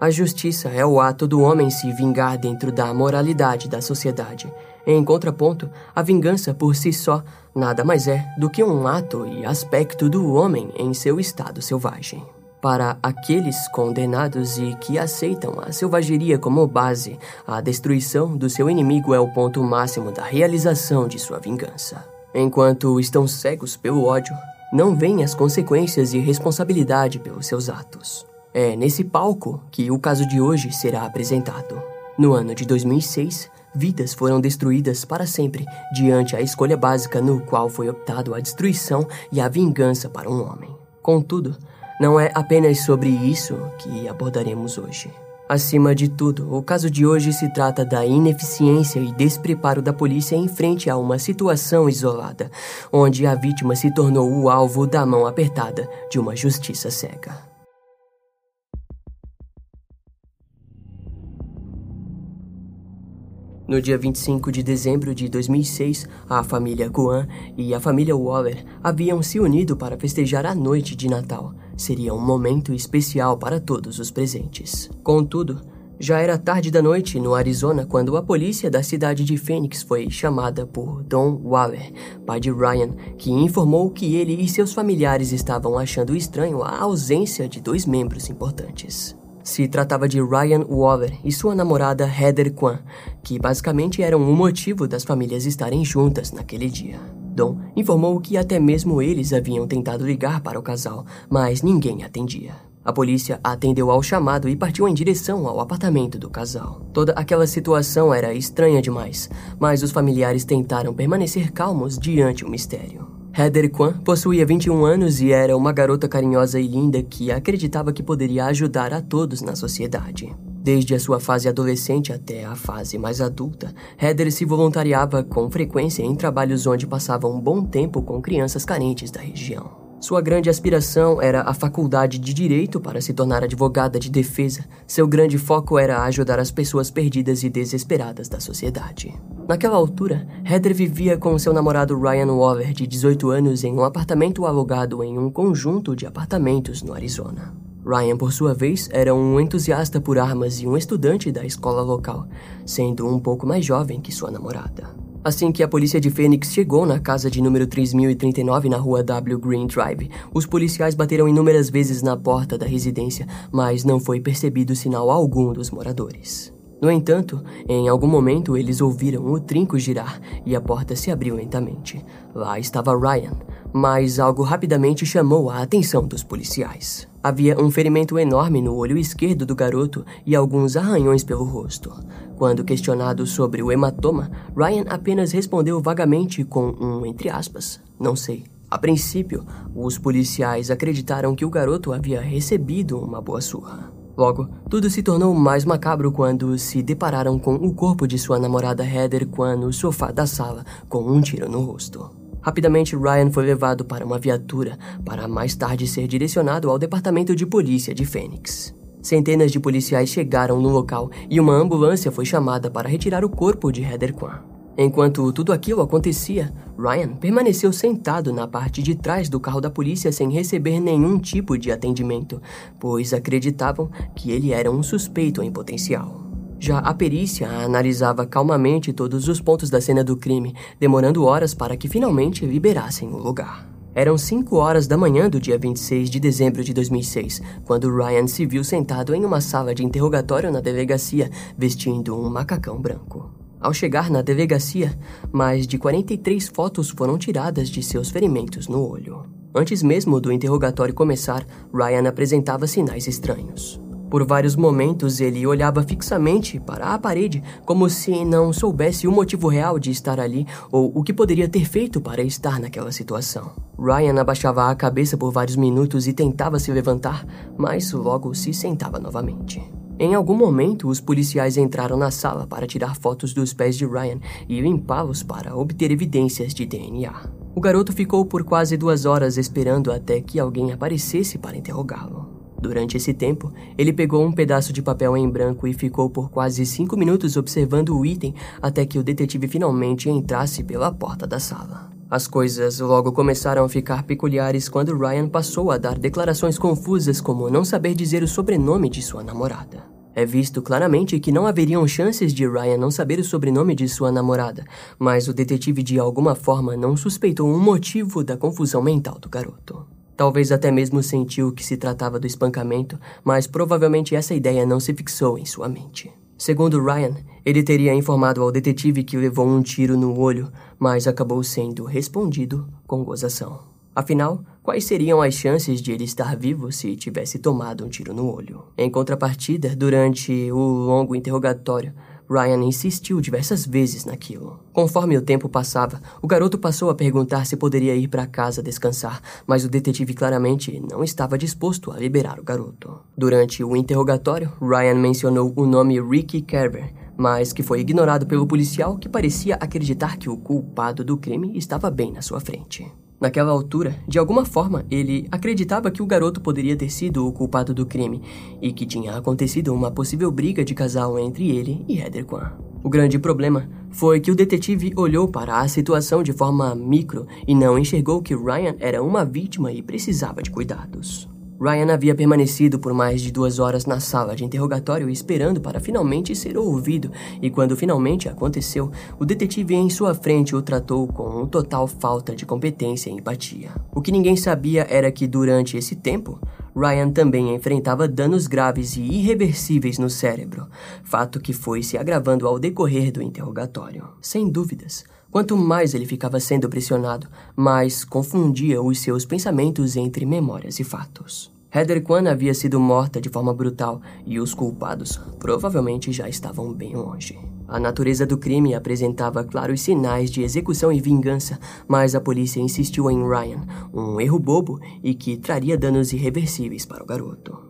A justiça é o ato do homem se vingar dentro da moralidade da sociedade. Em contraponto, a vingança por si só nada mais é do que um ato e aspecto do homem em seu estado selvagem. Para aqueles condenados e que aceitam a selvageria como base, a destruição do seu inimigo é o ponto máximo da realização de sua vingança. Enquanto estão cegos pelo ódio, não veem as consequências e responsabilidade pelos seus atos. É nesse palco que o caso de hoje será apresentado. No ano de 2006, vidas foram destruídas para sempre diante a escolha básica no qual foi optado a destruição e a vingança para um homem. Contudo, não é apenas sobre isso que abordaremos hoje. Acima de tudo, o caso de hoje se trata da ineficiência e despreparo da polícia em frente a uma situação isolada, onde a vítima se tornou o alvo da mão apertada de uma justiça cega. No dia 25 de dezembro de 2006, a família Kuan e a família Waller haviam se unido para festejar a noite de Natal. Seria um momento especial para todos os presentes. Contudo, já era tarde da noite no Arizona quando a polícia da cidade de Phoenix foi chamada por Don Waller, pai de Ryan, que informou que ele e seus familiares estavam achando estranho a ausência de dois membros importantes. Se tratava de Ryan Waller e sua namorada Heather Kwan, que basicamente eram o motivo das famílias estarem juntas naquele dia. Don informou que até mesmo eles haviam tentado ligar para o casal, mas ninguém atendia. A polícia atendeu ao chamado e partiu em direção ao apartamento do casal. Toda aquela situação era estranha demais, mas os familiares tentaram permanecer calmos diante o mistério. Heather Kwan possuía 21 anos e era uma garota carinhosa e linda que acreditava que poderia ajudar a todos na sociedade. Desde a sua fase adolescente até a fase mais adulta, Heather se voluntariava com frequência em trabalhos onde passava um bom tempo com crianças carentes da região. Sua grande aspiração era a faculdade de direito para se tornar advogada de defesa. Seu grande foco era ajudar as pessoas perdidas e desesperadas da sociedade. Naquela altura, Heather vivia com seu namorado Ryan Waller, de 18 anos, em um apartamento alugado em um conjunto de apartamentos no Arizona. Ryan, por sua vez, era um entusiasta por armas e um estudante da escola local, sendo um pouco mais jovem que sua namorada. Assim que a polícia de Phoenix chegou na casa de número 3039 na rua W Green Drive, os policiais bateram inúmeras vezes na porta da residência, mas não foi percebido sinal algum dos moradores. No entanto, em algum momento eles ouviram o trinco girar e a porta se abriu lentamente. Lá estava Ryan, mas algo rapidamente chamou a atenção dos policiais. Havia um ferimento enorme no olho esquerdo do garoto e alguns arranhões pelo rosto. Quando questionado sobre o hematoma, Ryan apenas respondeu vagamente com um entre aspas, não sei. A princípio, os policiais acreditaram que o garoto havia recebido uma boa surra. Logo, tudo se tornou mais macabro quando se depararam com o corpo de sua namorada Heather Kwan no sofá da sala, com um tiro no rosto. Rapidamente, Ryan foi levado para uma viatura, para mais tarde ser direcionado ao departamento de polícia de Phoenix. Centenas de policiais chegaram no local e uma ambulância foi chamada para retirar o corpo de Heather Kwan. Enquanto tudo aquilo acontecia, Ryan permaneceu sentado na parte de trás do carro da polícia sem receber nenhum tipo de atendimento, pois acreditavam que ele era um suspeito em potencial. Já a perícia analisava calmamente todos os pontos da cena do crime, demorando horas para que finalmente liberassem o lugar. Eram 5 horas da manhã do dia 26 de dezembro de 2006, quando Ryan se viu sentado em uma sala de interrogatório na delegacia, vestindo um macacão branco. Ao chegar na delegacia, mais de 43 fotos foram tiradas de seus ferimentos no olho. Antes mesmo do interrogatório começar, Ryan apresentava sinais estranhos. Por vários momentos ele olhava fixamente para a parede, como se não soubesse o motivo real de estar ali ou o que poderia ter feito para estar naquela situação. Ryan abaixava a cabeça por vários minutos e tentava se levantar, mas logo se sentava novamente. Em algum momento, os policiais entraram na sala para tirar fotos dos pés de Ryan e limpá-los para obter evidências de DNA. O garoto ficou por quase duas horas esperando até que alguém aparecesse para interrogá-lo. Durante esse tempo, ele pegou um pedaço de papel em branco e ficou por quase cinco minutos observando o item até que o detetive finalmente entrasse pela porta da sala. As coisas logo começaram a ficar peculiares quando Ryan passou a dar declarações confusas, como não saber dizer o sobrenome de sua namorada. É visto claramente que não haveriam chances de Ryan não saber o sobrenome de sua namorada, mas o detetive de alguma forma não suspeitou um motivo da confusão mental do garoto. Talvez até mesmo sentiu que se tratava do espancamento, mas provavelmente essa ideia não se fixou em sua mente. Segundo Ryan, ele teria informado ao detetive que levou um tiro no olho, mas acabou sendo respondido com gozação. Afinal, quais seriam as chances de ele estar vivo se tivesse tomado um tiro no olho? Em contrapartida, durante o longo interrogatório, Ryan insistiu diversas vezes naquilo. Conforme o tempo passava, o garoto passou a perguntar se poderia ir para casa descansar, mas o detetive claramente não estava disposto a liberar o garoto. Durante o interrogatório, Ryan mencionou o nome Ricky Carver, mas que foi ignorado pelo policial que parecia acreditar que o culpado do crime estava bem na sua frente. Naquela altura, de alguma forma, ele acreditava que o garoto poderia ter sido o culpado do crime e que tinha acontecido uma possível briga de casal entre ele e Heather Kwan. O grande problema foi que o detetive olhou para a situação de forma micro e não enxergou que Ryan era uma vítima e precisava de cuidados. Ryan havia permanecido por mais de duas horas na sala de interrogatório esperando para finalmente ser ouvido, e quando finalmente aconteceu, o detetive em sua frente o tratou com total falta de competência e empatia. O que ninguém sabia era que durante esse tempo, Ryan também enfrentava danos graves e irreversíveis no cérebro, fato que foi se agravando ao decorrer do interrogatório. Sem dúvidas, Quanto mais ele ficava sendo pressionado, mais confundia os seus pensamentos entre memórias e fatos. Heather Kwan havia sido morta de forma brutal e os culpados provavelmente já estavam bem longe. A natureza do crime apresentava claros sinais de execução e vingança, mas a polícia insistiu em Ryan, um erro bobo e que traria danos irreversíveis para o garoto.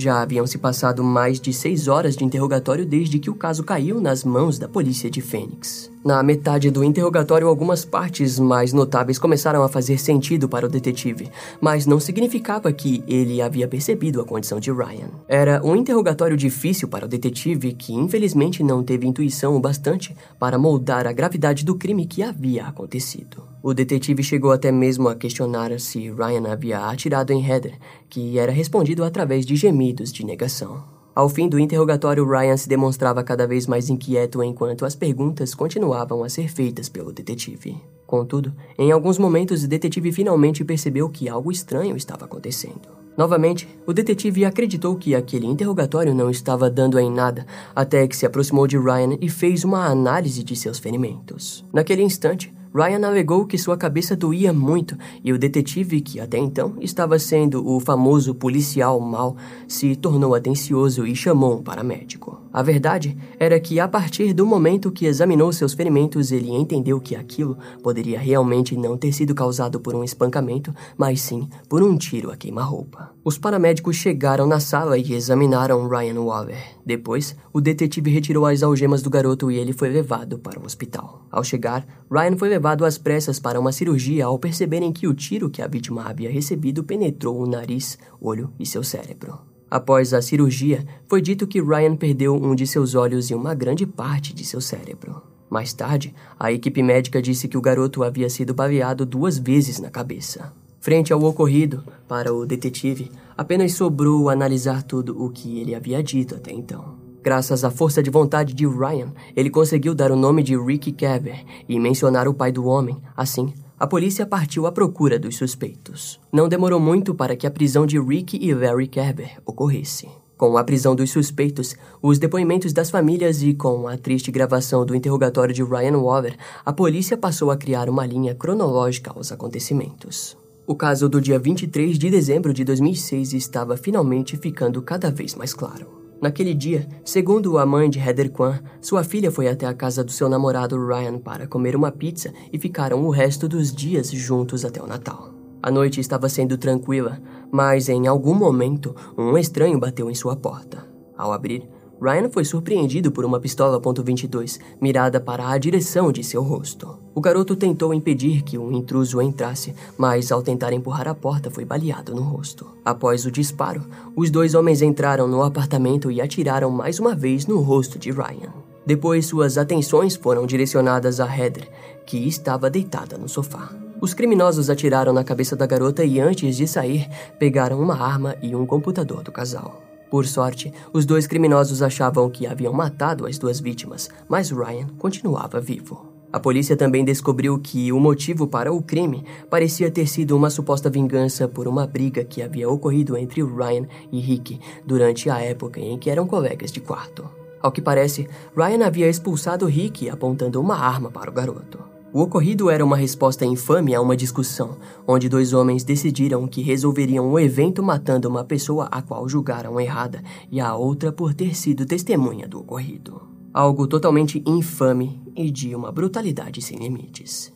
Já haviam se passado mais de seis horas de interrogatório desde que o caso caiu nas mãos da polícia de Fênix. Na metade do interrogatório, algumas partes mais notáveis começaram a fazer sentido para o detetive, mas não significava que ele havia percebido a condição de Ryan. Era um interrogatório difícil para o detetive que, infelizmente, não teve intuição o bastante para moldar a gravidade do crime que havia acontecido. O detetive chegou até mesmo a questionar se Ryan havia atirado em Heather, que era respondido através de gemidos de negação. Ao fim do interrogatório, Ryan se demonstrava cada vez mais inquieto enquanto as perguntas continuavam a ser feitas pelo detetive. Contudo, em alguns momentos, o detetive finalmente percebeu que algo estranho estava acontecendo. Novamente, o detetive acreditou que aquele interrogatório não estava dando em nada, até que se aproximou de Ryan e fez uma análise de seus ferimentos. Naquele instante, Ryan alegou que sua cabeça doía muito e o detetive, que até então estava sendo o famoso policial mau, se tornou atencioso e chamou um paramédico. A verdade era que, a partir do momento que examinou seus ferimentos, ele entendeu que aquilo poderia realmente não ter sido causado por um espancamento, mas sim por um tiro a queima-roupa. Os paramédicos chegaram na sala e examinaram Ryan Waller. Depois, o detetive retirou as algemas do garoto e ele foi levado para o hospital. Ao chegar, Ryan foi levado às pressas para uma cirurgia ao perceberem que o tiro que a vítima havia recebido penetrou o nariz, olho e seu cérebro. Após a cirurgia, foi dito que Ryan perdeu um de seus olhos e uma grande parte de seu cérebro. Mais tarde, a equipe médica disse que o garoto havia sido baleado duas vezes na cabeça. Frente ao ocorrido, para o detetive, apenas sobrou analisar tudo o que ele havia dito até então. Graças à força de vontade de Ryan, ele conseguiu dar o nome de Ricky Caber e mencionar o pai do homem. Assim, a polícia partiu à procura dos suspeitos. Não demorou muito para que a prisão de Ricky e Larry Kerber ocorresse. Com a prisão dos suspeitos, os depoimentos das famílias e com a triste gravação do interrogatório de Ryan Waller, a polícia passou a criar uma linha cronológica aos acontecimentos. O caso do dia 23 de dezembro de 2006 estava finalmente ficando cada vez mais claro. Naquele dia, segundo a mãe de Heather Kwan, sua filha foi até a casa do seu namorado Ryan para comer uma pizza e ficaram o resto dos dias juntos até o Natal. A noite estava sendo tranquila, mas em algum momento um estranho bateu em sua porta. Ao abrir, Ryan foi surpreendido por uma pistola .22 mirada para a direção de seu rosto. O garoto tentou impedir que um intruso entrasse, mas ao tentar empurrar a porta foi baleado no rosto. Após o disparo, os dois homens entraram no apartamento e atiraram mais uma vez no rosto de Ryan. Depois, suas atenções foram direcionadas a Heather, que estava deitada no sofá. Os criminosos atiraram na cabeça da garota e, antes de sair, pegaram uma arma e um computador do casal. Por sorte, os dois criminosos achavam que haviam matado as duas vítimas, mas Ryan continuava vivo. A polícia também descobriu que o motivo para o crime parecia ter sido uma suposta vingança por uma briga que havia ocorrido entre Ryan e Rick durante a época em que eram colegas de quarto. Ao que parece, Ryan havia expulsado Rick apontando uma arma para o garoto. O ocorrido era uma resposta infame a uma discussão, onde dois homens decidiram que resolveriam o evento matando uma pessoa a qual julgaram errada e a outra por ter sido testemunha do ocorrido. Algo totalmente infame e de uma brutalidade sem limites.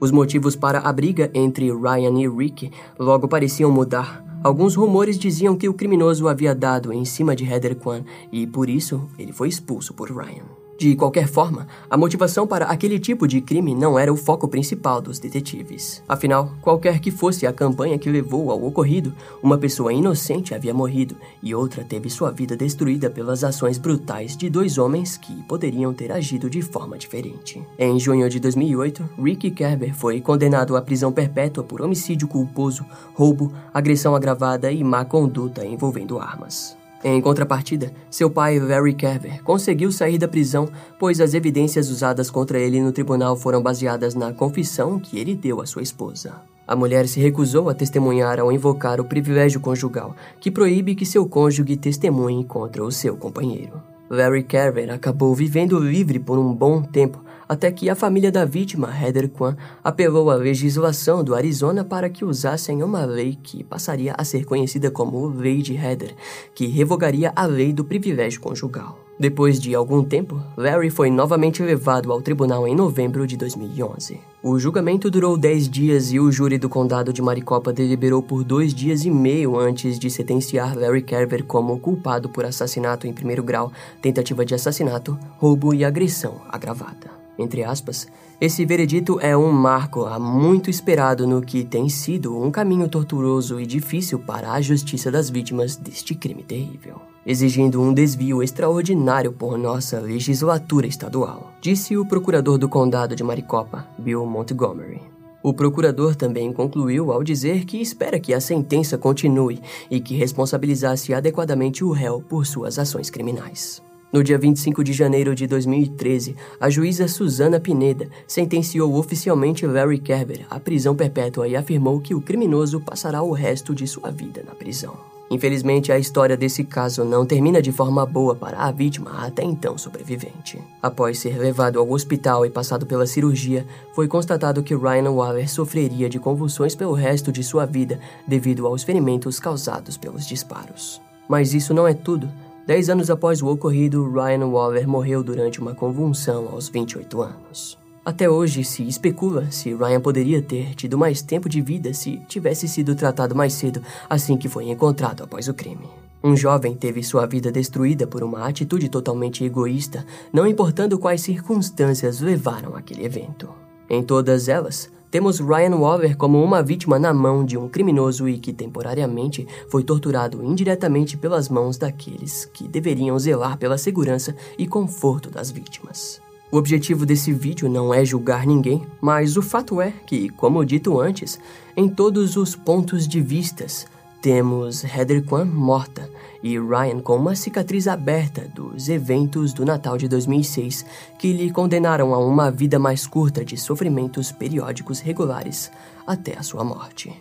Os motivos para a briga entre Ryan e Rick logo pareciam mudar. Alguns rumores diziam que o criminoso havia dado em cima de Heather Kwan e por isso ele foi expulso por Ryan. De qualquer forma, a motivação para aquele tipo de crime não era o foco principal dos detetives. Afinal, qualquer que fosse a campanha que levou ao ocorrido, uma pessoa inocente havia morrido e outra teve sua vida destruída pelas ações brutais de dois homens que poderiam ter agido de forma diferente. Em junho de 2008, Ricky Kerber foi condenado à prisão perpétua por homicídio culposo, roubo, agressão agravada e má conduta envolvendo armas. Em contrapartida, seu pai, Larry Kerber, conseguiu sair da prisão, pois as evidências usadas contra ele no tribunal foram baseadas na confissão que ele deu à sua esposa. A mulher se recusou a testemunhar ao invocar o privilégio conjugal, que proíbe que seu cônjuge testemunhe contra o seu companheiro. Larry Kerber acabou vivendo livre por um bom tempo, até que a família da vítima, Heather Kwan, apelou à legislação do Arizona para que usassem uma lei que passaria a ser conhecida como Lei de Heather, que revogaria a lei do privilégio conjugal. Depois de algum tempo, Larry foi novamente levado ao tribunal em novembro de 2011. O julgamento durou 10 dias e o júri do condado de Maricopa deliberou por dois dias e meio antes de sentenciar Larry Kerber como culpado por assassinato em primeiro grau, tentativa de assassinato, roubo e agressão agravada entre aspas, esse veredito é um marco há muito esperado no que tem sido um caminho torturoso e difícil para a justiça das vítimas deste crime terrível, exigindo um desvio extraordinário por nossa legislatura estadual, disse o procurador do condado de Maricopa, Bill Montgomery. O procurador também concluiu ao dizer que espera que a sentença continue e que responsabilizasse adequadamente o réu por suas ações criminais. No dia 25 de janeiro de 2013, a juíza Susana Pineda sentenciou oficialmente Larry Kerber à prisão perpétua e afirmou que o criminoso passará o resto de sua vida na prisão. Infelizmente, a história desse caso não termina de forma boa para a vítima até então sobrevivente. Após ser levado ao hospital e passado pela cirurgia, foi constatado que Ryan Waller sofreria de convulsões pelo resto de sua vida devido aos ferimentos causados pelos disparos. Mas isso não é tudo. Dez anos após o ocorrido, Ryan Waller morreu durante uma convulsão aos 28 anos. Até hoje se especula se Ryan poderia ter tido mais tempo de vida se tivesse sido tratado mais cedo assim que foi encontrado após o crime. Um jovem teve sua vida destruída por uma atitude totalmente egoísta, não importando quais circunstâncias levaram àquele evento. Em todas elas, temos Ryan Waller como uma vítima na mão de um criminoso e que temporariamente foi torturado indiretamente pelas mãos daqueles que deveriam zelar pela segurança e conforto das vítimas. O objetivo desse vídeo não é julgar ninguém, mas o fato é que, como dito antes, em todos os pontos de vistas, temos Heather Kwan morta e Ryan com uma cicatriz aberta dos eventos do Natal de 2006 que lhe condenaram a uma vida mais curta de sofrimentos periódicos regulares até a sua morte.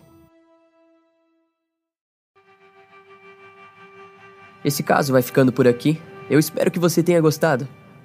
Esse caso vai ficando por aqui. Eu espero que você tenha gostado.